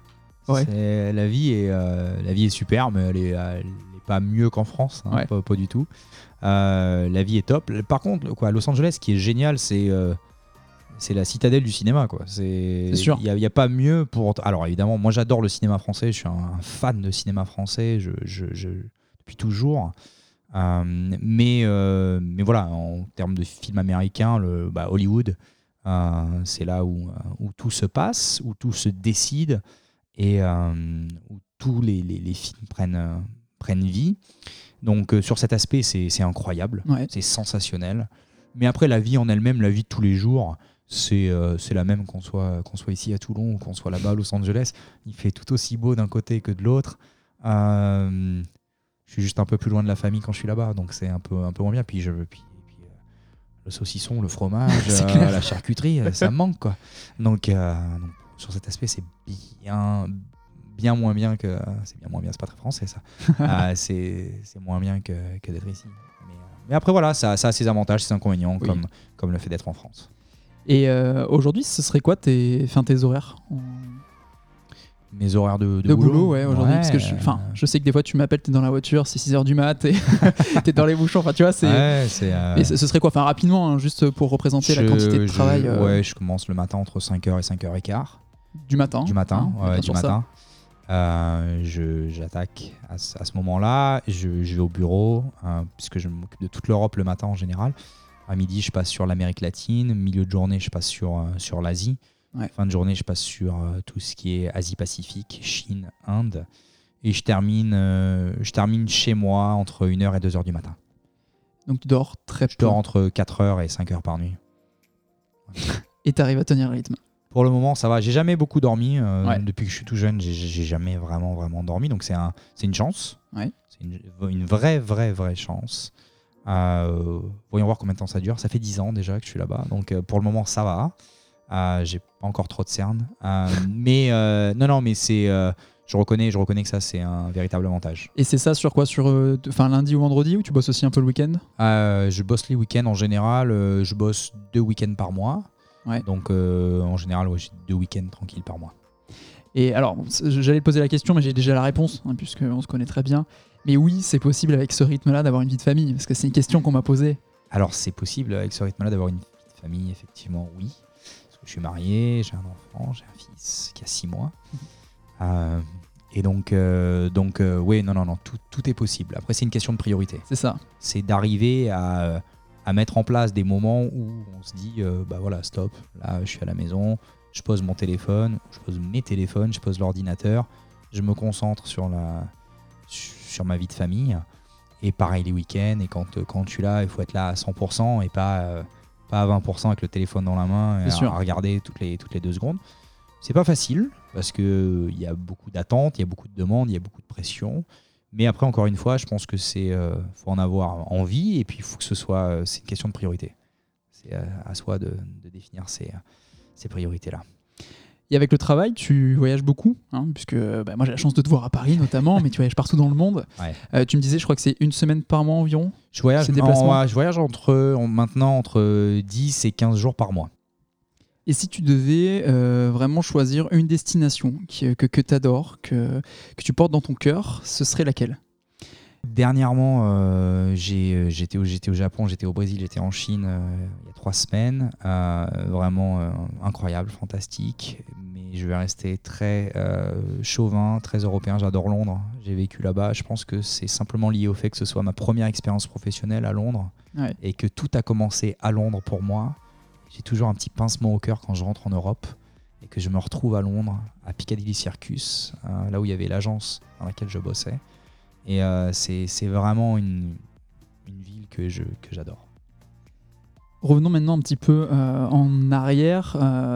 Ouais. La vie est la vie est super, mais elle est, elle est pas mieux qu'en France, hein, Ouais. pas, pas du tout. La vie est top. Par contre, quoi, Los Angeles, ce qui est génial, c'est c'est la citadelle du cinéma, quoi. C'est sûr. Il n'y a, pas mieux pour. Alors évidemment, moi j'adore le cinéma français. Je suis un, fan de cinéma français. Je, je- je- depuis toujours. Euh, mais, euh, mais voilà, en termes de films américains, le, bah, Hollywood, euh, c'est là où, où tout se passe, où tout se décide et où tous les, les- les films prennent, prennent vie. Donc sur cet aspect, c'est c'est incroyable, ouais. c'est sensationnel. Mais après, la vie en elle-même, la vie de tous les jours, c'est euh, la même qu'on soit, qu'on soit ici à Toulon ou qu'on soit là-bas à Los Angeles. Il fait tout aussi beau d'un côté que de l'autre. Euh, je suis juste un peu plus loin de la famille quand je suis là-bas, donc c'est un peu, un peu moins bien. Puis, je, puis, puis, euh, le saucisson, le fromage, euh, la charcuterie, ça me manque. Quoi. Donc, donc, sur cet aspect, c'est bien, bien moins bien que. C'est bien moins bien, c'est pas très français ça. C'est c'est moins bien que, que d'être ici. Mais, Mais après, voilà, ça, ça a ses avantages, ses inconvénients, Oui. comme, comme le fait d'être en France. Et euh, aujourd'hui, ce serait quoi tes, enfin, tes horaires Mes horaires de, de, de boulot, ouais, aujourd'hui Parce que je, je sais que des fois, tu m'appelles, t'es dans la voiture, c'est 6h du mat, et t'es dans les bouchons, enfin, tu vois, c'est. ouais, c'est, euh, Et ce serait quoi? Enfin, rapidement, hein, juste pour représenter la quantité de je- travail euh, Ouais, je commence le matin entre 5h et 5h15. du matin. du matin, hein, ouais, du matin. Euh, je- J'attaque à, ce- à ce moment-là. Je, vais au bureau, euh, puisque je m'occupe de toute l'Europe le matin en général. À midi, je passe sur l'Amérique latine. Milieu de journée, je passe sur, euh, sur l'Asie. Ouais. Fin de journée, je passe sur euh, tout ce qui est Asie-Pacifique, Chine, Inde. Et je termine, euh, je termine chez moi entre 1h et 2h du matin. Donc, tu dors très Je peu. dors entre 4h et 5h par nuit. Et t'arrives à tenir le rythme. Pour le moment, ça va. J'ai jamais beaucoup dormi. euh, Ouais. Depuis que je suis tout jeune, j'ai- jamais vraiment, vraiment dormi. Donc, c'est un, une chance. Ouais. C'est une, une vraie, vraie, vraie chance. Euh, voyons voir combien de temps ça dure. Ça fait 10 ans déjà que je suis là-bas. Donc, euh, pour le moment, ça va. Euh, j'ai pas encore trop de cernes. Mais, non, non, mais c'est. je, reconnais, je reconnais que ça, c'est un véritable avantage. Et c'est ça sur quoi Sur enfin, lundi ou vendredi ou tu bosses aussi un peu le week-end? Je bosse les week-ends en général. je bosse deux week-ends par mois. Ouais. Donc, en général, ouais, j'ai deux week-ends tranquilles par mois. Et alors, j'allais te poser la question, mais j'ai déjà la réponse, hein, puisqu'on se connaît très bien. Mais oui, c'est possible avec ce rythme-là d'avoir une vie de famille, parce que c'est une question qu'on m'a posée. Alors, c'est possible avec ce rythme-là d'avoir une vie de famille, effectivement, oui. Parce que je suis marié, j'ai un enfant, j'ai un fils qui a 6 mois. Euh, et donc, euh, donc euh, oui, non, non, non, tout, tout est possible. Après, c'est une question de priorité. C'est ça. C'est d'arriver à, à mettre en place des moments où on se dit, bah voilà, stop, là, je suis à la maison, je pose mon téléphone, je pose mes téléphones, je pose l'ordinateur, je me concentre sur, la, sur ma vie de famille. Et pareil les week-ends, et quand, euh, quand je suis là, il faut être là à 100% et pas, euh, pas à 20% avec le téléphone dans la main et à, regarder toutes les, toutes les deux secondes. C'est pas facile parce qu'il y a beaucoup d'attentes, il y a beaucoup de demandes, il y a beaucoup de pression. Mais après, encore une fois, je pense que c'est euh, faut en avoir envie et puis il faut que ce soit euh, c'est une question de priorité. C'est euh, à soi de, de définir ces, ces priorités-là. Et avec le travail, tu voyages beaucoup, hein, puisque bah, moi j'ai la chance de te voir à Paris notamment, mais tu voyages partout dans le monde. Ouais. Euh, tu me disais, je crois que c'est une semaine par mois environ. Je voyage, Ces déplacements en- ouais, je voyage entre, en- maintenant entre 10 et 15 jours par mois. Et si tu devais euh, vraiment choisir une destination qui- que, que tu adores, que, que tu portes dans ton cœur, ce serait laquelle? Dernièrement, euh, euh, j'étais, au, Japon, j'étais au Brésil, j'étais en Chine euh, il y a trois semaines. Euh, vraiment incroyable, fantastique. Mais je vais rester très chauvin, très européen. J'adore Londres. J'ai vécu là-bas. Je pense que c'est simplement lié au fait que ce soit ma première expérience professionnelle à Londres Ouais. et que tout a commencé à Londres pour moi. J'ai toujours un petit pincement au cœur quand je rentre en Europe et que je me retrouve à Londres, à Piccadilly Circus, là où il y avait l'agence dans laquelle je bossais. Et euh, c'est vraiment une, une ville que je- que j'adore. Revenons maintenant un petit peu euh, en arrière.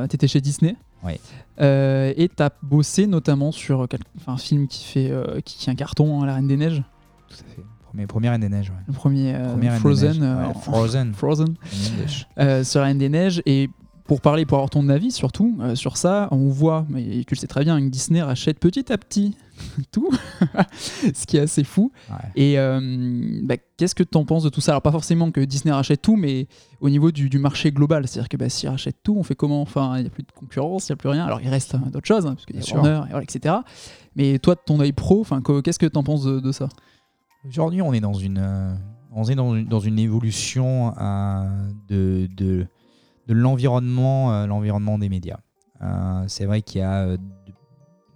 tu étais chez Disney. Ouais. Euh, et tu as bossé notamment sur quel- un film qui fait euh, qui, qui est un carton, hein, La Reine des Neiges. Tout à fait. Premier, Reine des Neiges. Ouais. Le premier euh, Première Reine des Frozen. Euh, Frozen. Frozen. euh, sur la Reine des Neiges. Et pour parler, pour avoir ton avis surtout euh, sur ça, on voit, et tu le sais très bien, que Disney rachète petit à petit tout, ce qui est assez fou. Ouais. Et euh, bah, qu'est-ce que tu en penses de tout ça? Alors, pas forcément que Disney rachète tout, mais au niveau du, du marché global. C'est-à-dire que bah, s'ils rachètent tout, on fait comment? Enfin, il n'y a plus de concurrence, il n'y a plus rien. Alors, il reste hein, d'autres choses, hein, parce qu'il y a. Warner, et voilà, etc. Mais toi, de ton œil pro, qu'est-ce que tu en penses de, de ça? Aujourd'hui, on est dans une, euh, on est dans une, dans une évolution euh, de, de, de l'environnement, euh, l'environnement des médias. Euh, c'est vrai qu'il y a euh,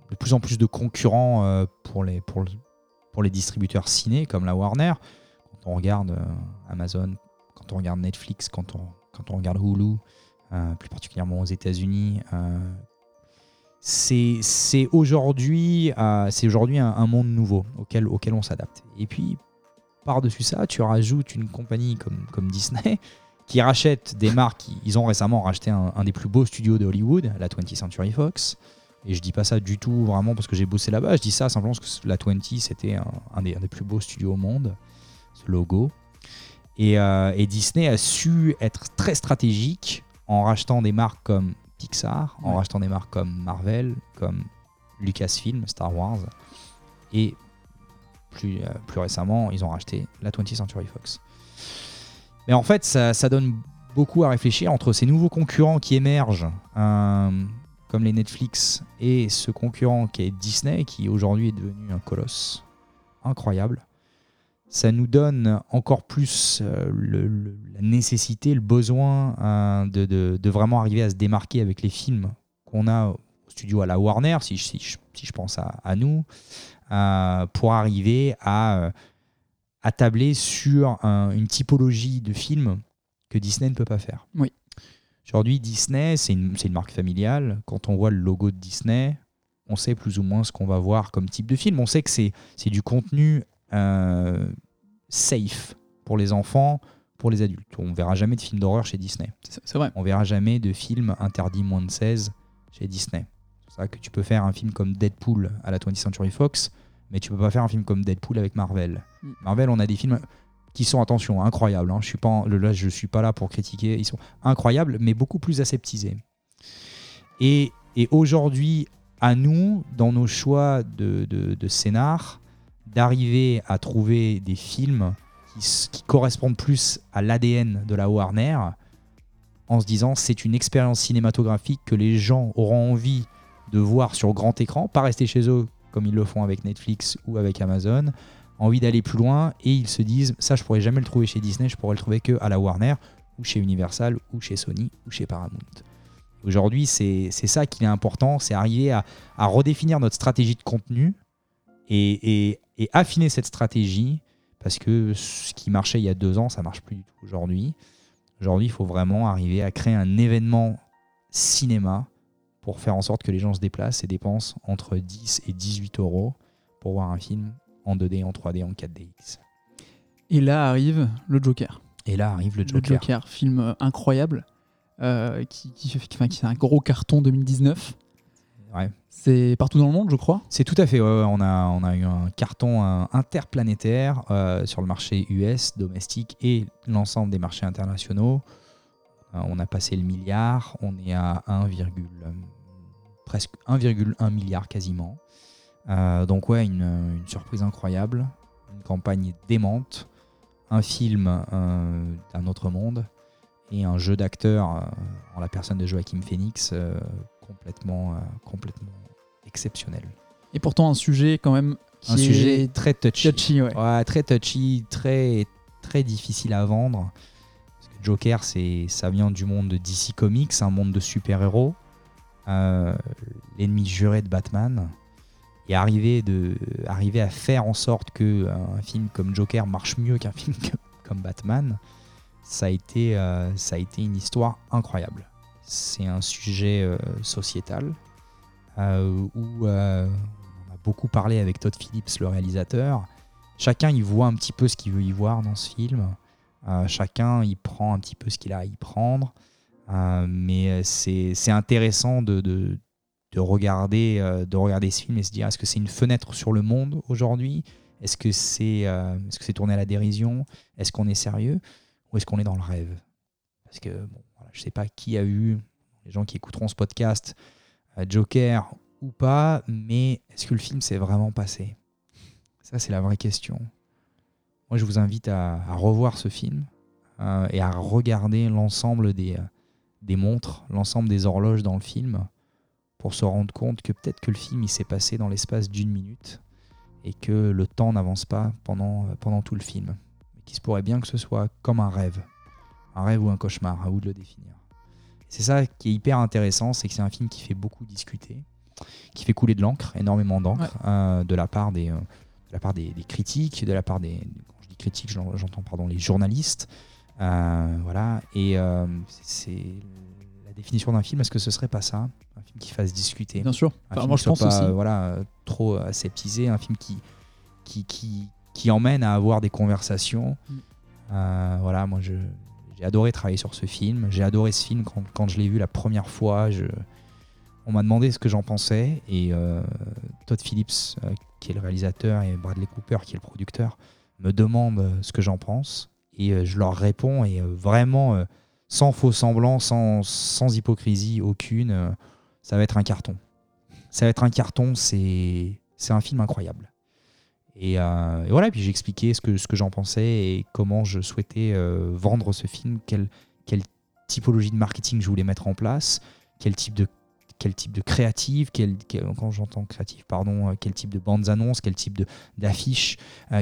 de, plus en plus de concurrents pour, les, pour, le- pour les distributeurs ciné comme la Warner. Quand on regarde Amazon, quand on regarde Netflix, quand on, quand on regarde Hulu, plus particulièrement aux États-Unis. c'est c'est aujourd'hui c'est aujourd'hui un, un monde nouveau auquel, auquel on s'adapte. Et puis, par-dessus ça, tu rajoutes une compagnie comme, comme Disney qui rachète des marques. Ils ont récemment racheté un, un des plus beaux studios de Hollywood, la 20th Century Fox. Et je dis pas ça du tout vraiment parce que j'ai bossé là-bas. Je dis ça simplement parce que la 20 c'était un, un des, un des plus beaux studios au monde, ce logo. Et, euh, et Disney a su être très stratégique en rachetant des marques comme Pixar, en rachetant des marques comme Marvel, comme Lucasfilm, Star Wars. Et plus, euh, plus récemment, ils ont racheté la 20th Century Fox. Mais en fait, ça, donne beaucoup à réfléchir entre ces nouveaux concurrents qui émergent, euh, comme les Netflix, et ce concurrent qui est Disney, qui aujourd'hui est devenu un colosse incroyable. Ça nous donne encore plus euh, la nécessité, le besoin euh, de, vraiment arriver à se démarquer avec les films qu'on a au studio à la Warner, si, je- pense à, nous, pour arriver à, à tabler sur un- une typologie de films que Disney ne peut pas faire. Oui. Aujourd'hui, Disney, c'est une, marque familiale. Quand on voit le logo de Disney, on sait plus ou moins ce qu'on va voir comme type de film. On sait que c'est du contenu euh, safe pour les enfants, pour les adultes. On verra jamais de films d'horreur chez Disney. C'est vrai. On verra jamais de films interdits moins de 16 chez Disney. C'est pour ça que tu peux faire un film comme Deadpool à la 20th Century Fox, mais tu peux pas faire un film comme Deadpool avec Marvel. Mm. Marvel, on a des films qui sont, attention, incroyables. hein. Je suis pas, en- là, je suis pas là pour critiquer. Ils sont incroyables, mais beaucoup plus aseptisés. Et, et aujourd'hui, à nous, dans nos choix de, de, de scénar, d'arriver à trouver des films qui, qui correspondent plus à l'ADN de la Warner, en se disant c'est une expérience cinématographique que les gens auront envie de voir sur grand écran, pas rester chez eux comme ils le font avec Netflix ou avec Amazon, envie d'aller plus loin et ils se disent ça je pourrais jamais le trouver chez Disney, je pourrais le trouver que à la Warner ou chez Universal ou chez Sony ou chez Paramount. Aujourd'hui c'est ça qui est important, c'est arriver à, redéfinir notre stratégie de contenu et, et- et affiner cette stratégie parce que ce qui marchait il y a deux ans ça marche plus du tout aujourd'hui. Aujourd'hui, il faut vraiment arriver à créer un événement cinéma pour faire en sorte que les gens se déplacent et dépensent entre 10 et 18 euros pour voir un film en 2D, en 3D, en 4DX. Et là arrive le Joker. Et là arrive le Le Joker. Joker, film euh, incroyable, euh, qui, qui, fait, enfin, qui fait un gros carton 2019. Ouais. C'est partout dans le monde, je crois. C'est tout à fait. ouais, on, a, on a eu un carton euh, interplanétaire euh, sur le marché US, domestique et l'ensemble des marchés internationaux. Euh, on a passé le milliard. On est à 1, euh, presque 1,1 milliard quasiment. Euh, donc ouais, une, une surprise incroyable. Une campagne démente. Un film euh, d'un autre monde. Et un jeu d'acteur euh, en la personne de Joachim Phoenix complètement, complètement exceptionnel. Et pourtant un sujet quand même qui Un est sujet très touchy. touchy, ouais. Ouais, très touchy, très, très difficile à vendre. Parce que Joker, c'est, ça vient du monde de DC Comics, un monde de super-héros. Euh, l'ennemi juré de Batman. Et arriver, de, arriver à faire en sorte que un film comme Joker marche mieux qu'un film comme Batman, ça a, été, euh, ça a été une histoire incroyable. C'est un sujet euh, sociétal euh, où euh, on a beaucoup parlé avec Todd Phillips, le réalisateur. Chacun y voit un petit peu ce qu'il veut y voir dans ce film. Euh, chacun y prend un petit peu ce qu'il a à y prendre. Euh, mais c'est c'est intéressant de, de, de regarder, euh, de regarder ce film et se dire est-ce que c'est une fenêtre sur le monde aujourd'hui? Est-ce que c'est euh, est-ce que c'est tourné à la dérision? Est-ce qu'on est sérieux? Ou est-ce qu'on est dans le rêve? Parce que bon, je sais pas qui a eu, les gens qui écouteront ce podcast, euh, Joker ou pas, mais est-ce que le film s'est vraiment passé? Ça, c'est la vraie question. Moi, je vous invite à, revoir ce film euh, et à regarder l'ensemble des, euh, des montres, l'ensemble des horloges dans le film, pour se rendre compte que peut-être que le film il s'est passé dans l'espace d'une minute et que le temps n'avance pas pendant, euh, pendant tout le film. Mais qu'il se pourrait bien que ce soit comme un rêve. Un rêve ou un cauchemar, à vous de le définir. C'est ça qui est hyper intéressant, c'est que c'est un film qui fait beaucoup discuter, qui fait couler de l'encre, énormément d'encre, euh, de la part des, euh, de la part des, des critiques, de la part des, quand je dis critiques, j'en- j'entends pardon les journalistes, voilà. Et euh, c'est la définition d'un film. Est-ce que ce serait pas ça, un film qui fasse discuter, Bien sûr. un Enfin, film moi, qui je pense pas, aussi. euh, voilà, euh, trop aseptisé, un film qui, qui, qui, qui emmène à avoir des conversations. Mm. Euh, voilà, moi je, j'ai adoré travailler sur ce film. J'ai adoré ce film quand, quand je l'ai vu la première fois. Je, on m'a demandé ce que j'en pensais et euh, Todd Phillips, euh, qui est le réalisateur, et Bradley Cooper, qui est le producteur, me demandent euh, ce que j'en pense et euh, je leur réponds et euh, vraiment euh, sans faux semblant, sans, sans hypocrisie aucune, ça va être un carton. Ça va être un carton, c'est un film incroyable. Et, euh, et voilà, puis j'ai expliqué ce que, ce que j'en pensais et comment je souhaitais vendre ce film, quelle, quelle typologie de marketing je voulais mettre en place, quel type de quel type de créative, quel, quand j'entends créative, pardon, quel type de bandes annonces, quel type d'affiches,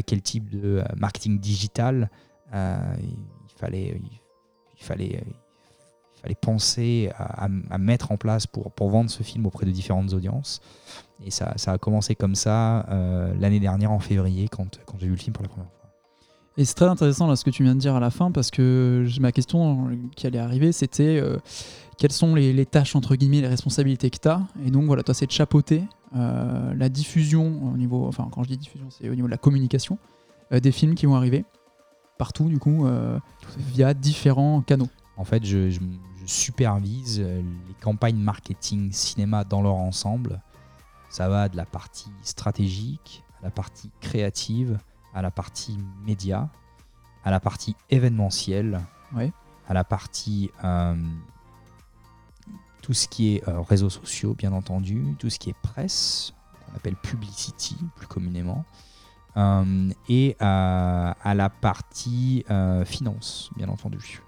quel type de marketing digital. Euh, il fallait, il, fallait, il fallait penser à, mettre en place pour, pour vendre ce film auprès de différentes audiences. Et ça, ça a commencé comme ça euh, l'année dernière en février quand, quand j'ai vu le film pour la première fois. Et c'est très intéressant là ce que tu viens de dire à la fin parce que ma question qui allait arriver c'était euh, quelles sont les, tâches entre guillemets, les responsabilités que tu as Et donc voilà, toi c'est de chapeauter euh, la diffusion au niveau, enfin quand je dis diffusion c'est au niveau de la communication euh, des films qui vont arriver partout du coup euh, via différents canaux. En fait, je, je- je supervise euh, les campagnes marketing cinéma dans leur ensemble. Ça va de la partie stratégique à la partie créative, à la partie média, à la partie événementielle, Ouais. à la partie euh, tout ce qui est euh, réseaux sociaux, bien entendu, tout ce qui est presse, qu'on appelle publicity plus communément, et à, la partie euh, finance, bien entendu.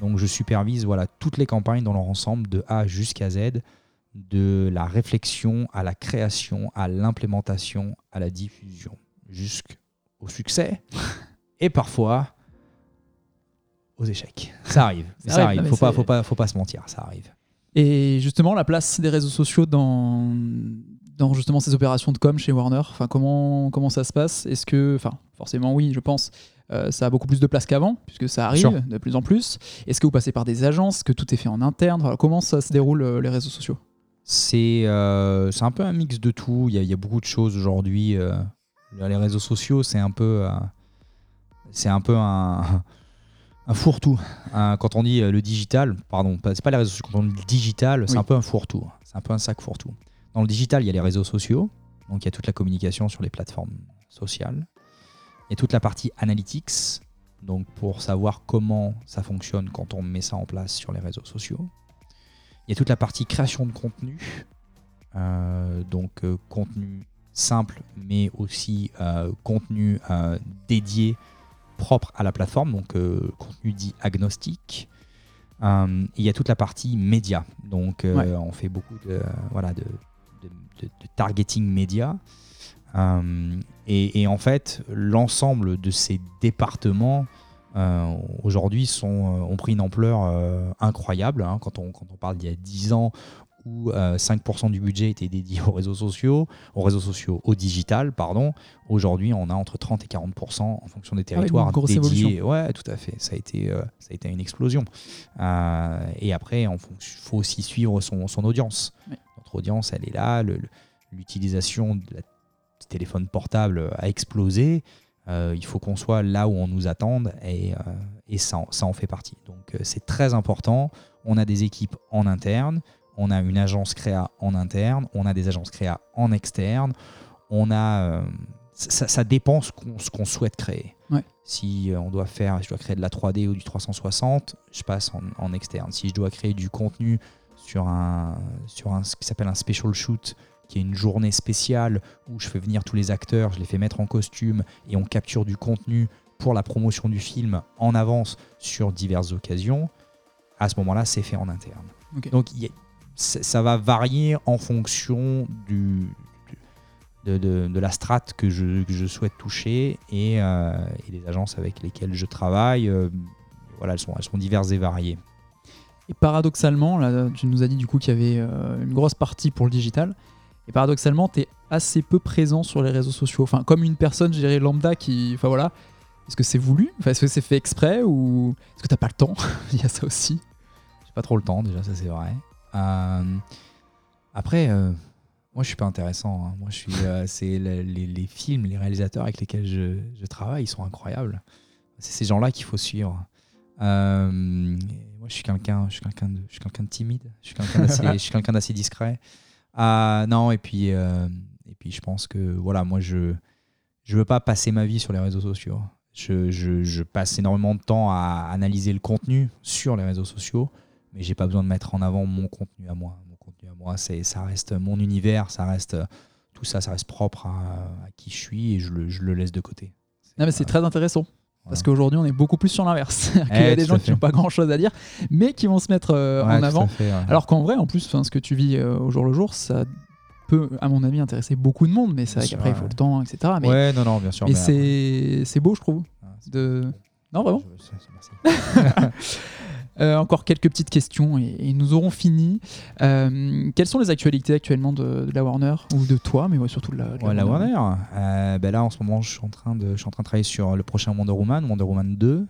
Donc je supervise voilà, toutes les campagnes dans leur ensemble, de A jusqu'à Z, de la réflexion à la création, à l'implémentation, à la diffusion, jusqu'au succès, et parfois aux échecs. Ça arrive, Ça ça, arrive, mais Faut pas, faut pas, faut pas se mentir, ça arrive. Et justement la place des réseaux sociaux dans dans justement ces opérations de com chez Warner, enfin comment comment ça se passe? Est-ce que, enfin forcément oui, je pense. euh, ça a beaucoup plus de place qu'avant, puisque ça arrive de plus en plus. Est-ce que vous passez par des agences? Est-ce que tout est fait en interne? Comment ça se déroule euh, les réseaux sociaux? C'est euh, c'est un peu un mix de tout. Il y a, il y a beaucoup de choses aujourd'hui. euh, les réseaux sociaux, c'est un peu, c'est un peu un, un fourre-tout. Hein, quand on dit le digital, pardon, c'est pas les réseaux sociaux. Quand on dit le digital, c'est Oui. un peu un fourre-tout. C'est un peu un sac fourre-tout. Dans le digital, il y a les réseaux sociaux. Donc il y a toute la communication sur les plateformes sociales. Il y a toute la partie analytics. Donc pour savoir comment ça fonctionne quand on met ça en place sur les réseaux sociaux. Il y a toute la partie création de contenu, euh, donc euh, contenu simple, mais aussi euh, contenu dédié, propre à la plateforme, donc contenu dit agnostique. Il y a toute la partie média, donc Ouais. on fait beaucoup de, voilà, de, de- targeting média. Euh, et, et en fait, l'ensemble de ces départements euh, aujourd'hui sont, euh, ont pris une ampleur euh, incroyable. hein. quand, on, quand on parle d'il y a 10 ans où euh, 5% du budget était dédié aux réseaux sociaux, aux réseaux sociaux, au digital, pardon. Aujourd'hui, on a entre 30 et 40% en fonction des territoires une grosse dédiés. évolution. Ouais, tout à fait. Ça a été, euh, ça a été une explosion. Euh, et après, il faut aussi suivre son, son audience. Ouais. Notre audience, elle est là. L'utilisation de la- du téléphone portable a explosé. Euh, il faut qu'on soit là où on nous attende et, euh, et ça, en- ça en fait partie. Donc euh, c'est très important. On a des équipes en interne, on a une agence créa en interne, on a des agences créa en externe, on a ça, ça dépend ce qu'on souhaite créer. Ouais. Si on doit faire, je dois créer de la 3D ou du 360, je passe en, en externe. Si je dois créer du contenu sur un sur un ce qui s'appelle un special shoot qui est une journée spéciale où je fais venir tous les acteurs, je les fais mettre en costume et on capture du contenu pour la promotion du film en avance sur diverses occasions, à ce moment-là, c'est fait en interne. Donc il y a- ça va varier en fonction du, du- de, de- de la strate que je, que je souhaite toucher et, euh, et les agences avec lesquelles je travaille. euh, voilà, elles sont, elles sont diverses et variées. Et paradoxalement, là, tu nous as dit du coup qu'il y avait euh, une grosse partie pour le digital. Et paradoxalement, tu es assez peu présent sur les réseaux sociaux. Enfin, comme une personne, je dirais, lambda qui. Enfin voilà. Est-ce que c'est voulu? Enfin, Est-ce que c'est fait exprès Ou est-ce que t'as pas le temps? Il y a ça aussi. J'ai pas trop le temps déjà, ça c'est vrai. Euh, après, euh, moi je suis pas intéressant. hein. Moi je suis, c'est le- les, les films, les réalisateurs avec lesquels je, je travaille, ils sont incroyables. C'est ces gens-là qu'il faut suivre. Euh, moi je suis quelqu'un, je suis quelqu'un de, je suis quelqu'un de timide. Je suis quelqu'un d'assez, je suis quelqu'un d'assez discret. Ah non et puis euh, et puis je pense que voilà moi je je veux pas passer ma vie sur les réseaux sociaux. Je, je- je passe énormément de temps à analyser le contenu sur les réseaux sociaux, mais j'ai pas besoin de mettre en avant mon contenu à moi. Mon contenu à moi, c'est ça reste mon univers, ça reste tout ça, ça reste propre à, qui je suis et je le, je le laisse de côté. Non, mais c'est très intéressant. Parce qu'aujourd'hui, on est beaucoup plus sur l'inverse. Il y Eh, a des gens qui n'ont pas grand chose à dire, mais qui vont se mettre euh, Ouais, en avant. fait, ouais. Alors qu'en vrai, en plus, ce que tu vis euh, au jour le jour, ça peut, à mon avis, intéresser beaucoup de monde. Mais c'est vrai qu'après, il faut le temps, etc. Mais, ouais, non, non, bien sûr. mais c'est beau, je trouve. c'est- De... Non, vraiment Je- merci. Euh, encore quelques petites questions et, et nous aurons fini. Euh, quelles sont les actualités actuellement de, de la Warner ou de toi, mais ouais, surtout de la, de Ouais, la Warner? Euh, ben là, en ce moment, je suis en train de, je suis en train de travailler sur le prochain Wonder Woman, Wonder Woman 2,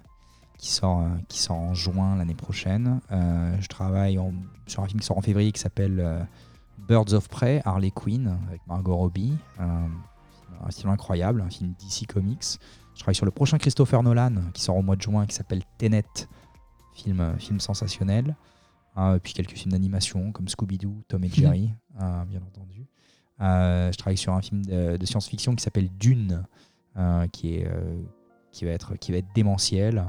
qui sort, qui sort en juin l'année prochaine. Je travaille en- sur un film qui sort en février qui s'appelle Birds of Prey, Harley Quinn, avec Margot Robbie. Un film incroyable, un film DC Comics. Je travaille sur le prochain Christopher Nolan, qui sort au mois de juin, qui s'appelle Tenet, film, euh, film sensationnel. Euh, puis quelques films d'animation comme Scooby-Doo, Tom et Jerry, euh, bien entendu. Euh, je travaille sur un film de, de science-fiction qui s'appelle Dune, euh, qui, est, euh, qui, va être, qui va être démentiel.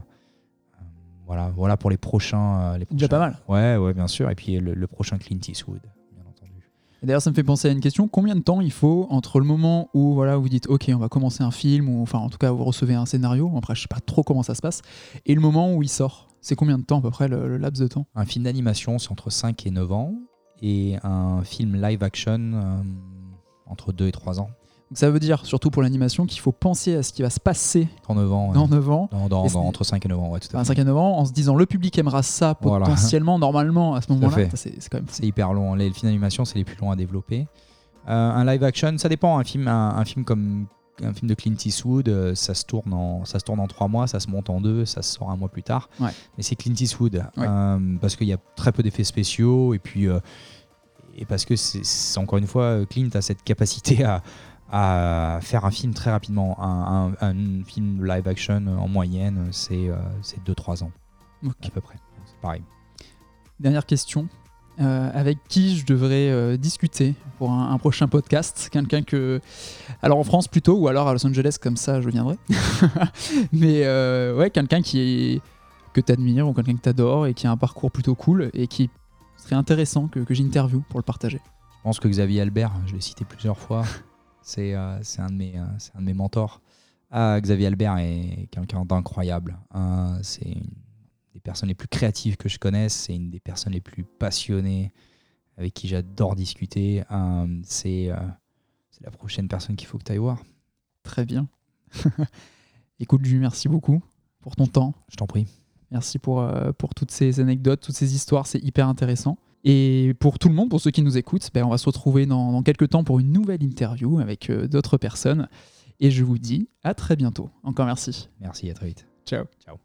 Voilà, voilà pour les prochains. Déjà pas mal. Ouais, ouais, bien sûr. Et puis le, le prochain Clint Eastwood, bien entendu. D'ailleurs, ça me fait penser à une question. Combien de temps il faut entre le moment où voilà, vous dites OK, on va commencer un film, ou enfin en tout cas vous recevez un scénario, après je sais pas trop comment ça se passe, et le moment où il sort? C'est combien de temps à peu près le, le laps de temps? Un film d'animation, c'est entre 5 et 9 ans. Et un film live action, euh, entre 2 et 3 ans. Donc ça veut dire, surtout pour l'animation, qu'il faut penser à ce qui va se passer Dans 9 ans. dans 9 ans. Dans- dans- Et dans- c'est- entre 5 et 9 ans, ouais, tout à fait. 5 à 9 ans, en se disant le public aimera ça Voilà. potentiellement, normalement, à ce moment-là. C'est quand même. C'est hyper long. Les films d'animation, c'est les plus longs à développer. Euh, un live action, ça dépend. Un film, un, un film comme un film de Clint Eastwood, euh, ça se tourne en, ça se tourne en trois mois, ça se monte en deux, ça se sort un mois plus tard. Ouais. Mais c'est Clint Eastwood Ouais. euh, parce qu'il y a très peu d'effets spéciaux et puis euh, et parce que c'est encore une fois Clint a cette capacité à à faire un film très rapidement. Un, un- un film live action en moyenne, c'est euh, c'est 2-3 ans Ok. à peu près. C'est pareil. Dernière question. Euh, avec qui je devrais euh, discuter pour un, prochain podcast Quelqu'un que. Alors en France plutôt, ou alors à Los Angeles, comme ça je viendrai. Mais euh, ouais, quelqu'un qui est. que tu admires ou quelqu'un que tu adores et qui a un parcours plutôt cool et qui serait intéressant que, que j'interviewe pour le partager. Je pense que Xavier Albert, je l'ai cité plusieurs fois, c'est un, un de mes mentors. Ah, Xavier Albert est quelqu'un d'incroyable. C'est une des personnes les plus créatives que je connaisse, c'est une des personnes les plus passionnées, avec qui j'adore discuter. Euh, c'est euh, c'est la prochaine personne qu'il faut que tu ailles voir. Très bien. Écoute, Jules, merci beaucoup pour ton temps. Je t'en prie. Merci pour, euh, pour toutes ces anecdotes, toutes ces histoires, c'est hyper intéressant. Et pour tout le monde, pour ceux qui nous écoutent, ben, on va se retrouver dans, dans quelques temps pour une nouvelle interview avec d'autres personnes. Et je vous dis à très bientôt. Encore merci. Merci, à très vite. Ciao. Ciao.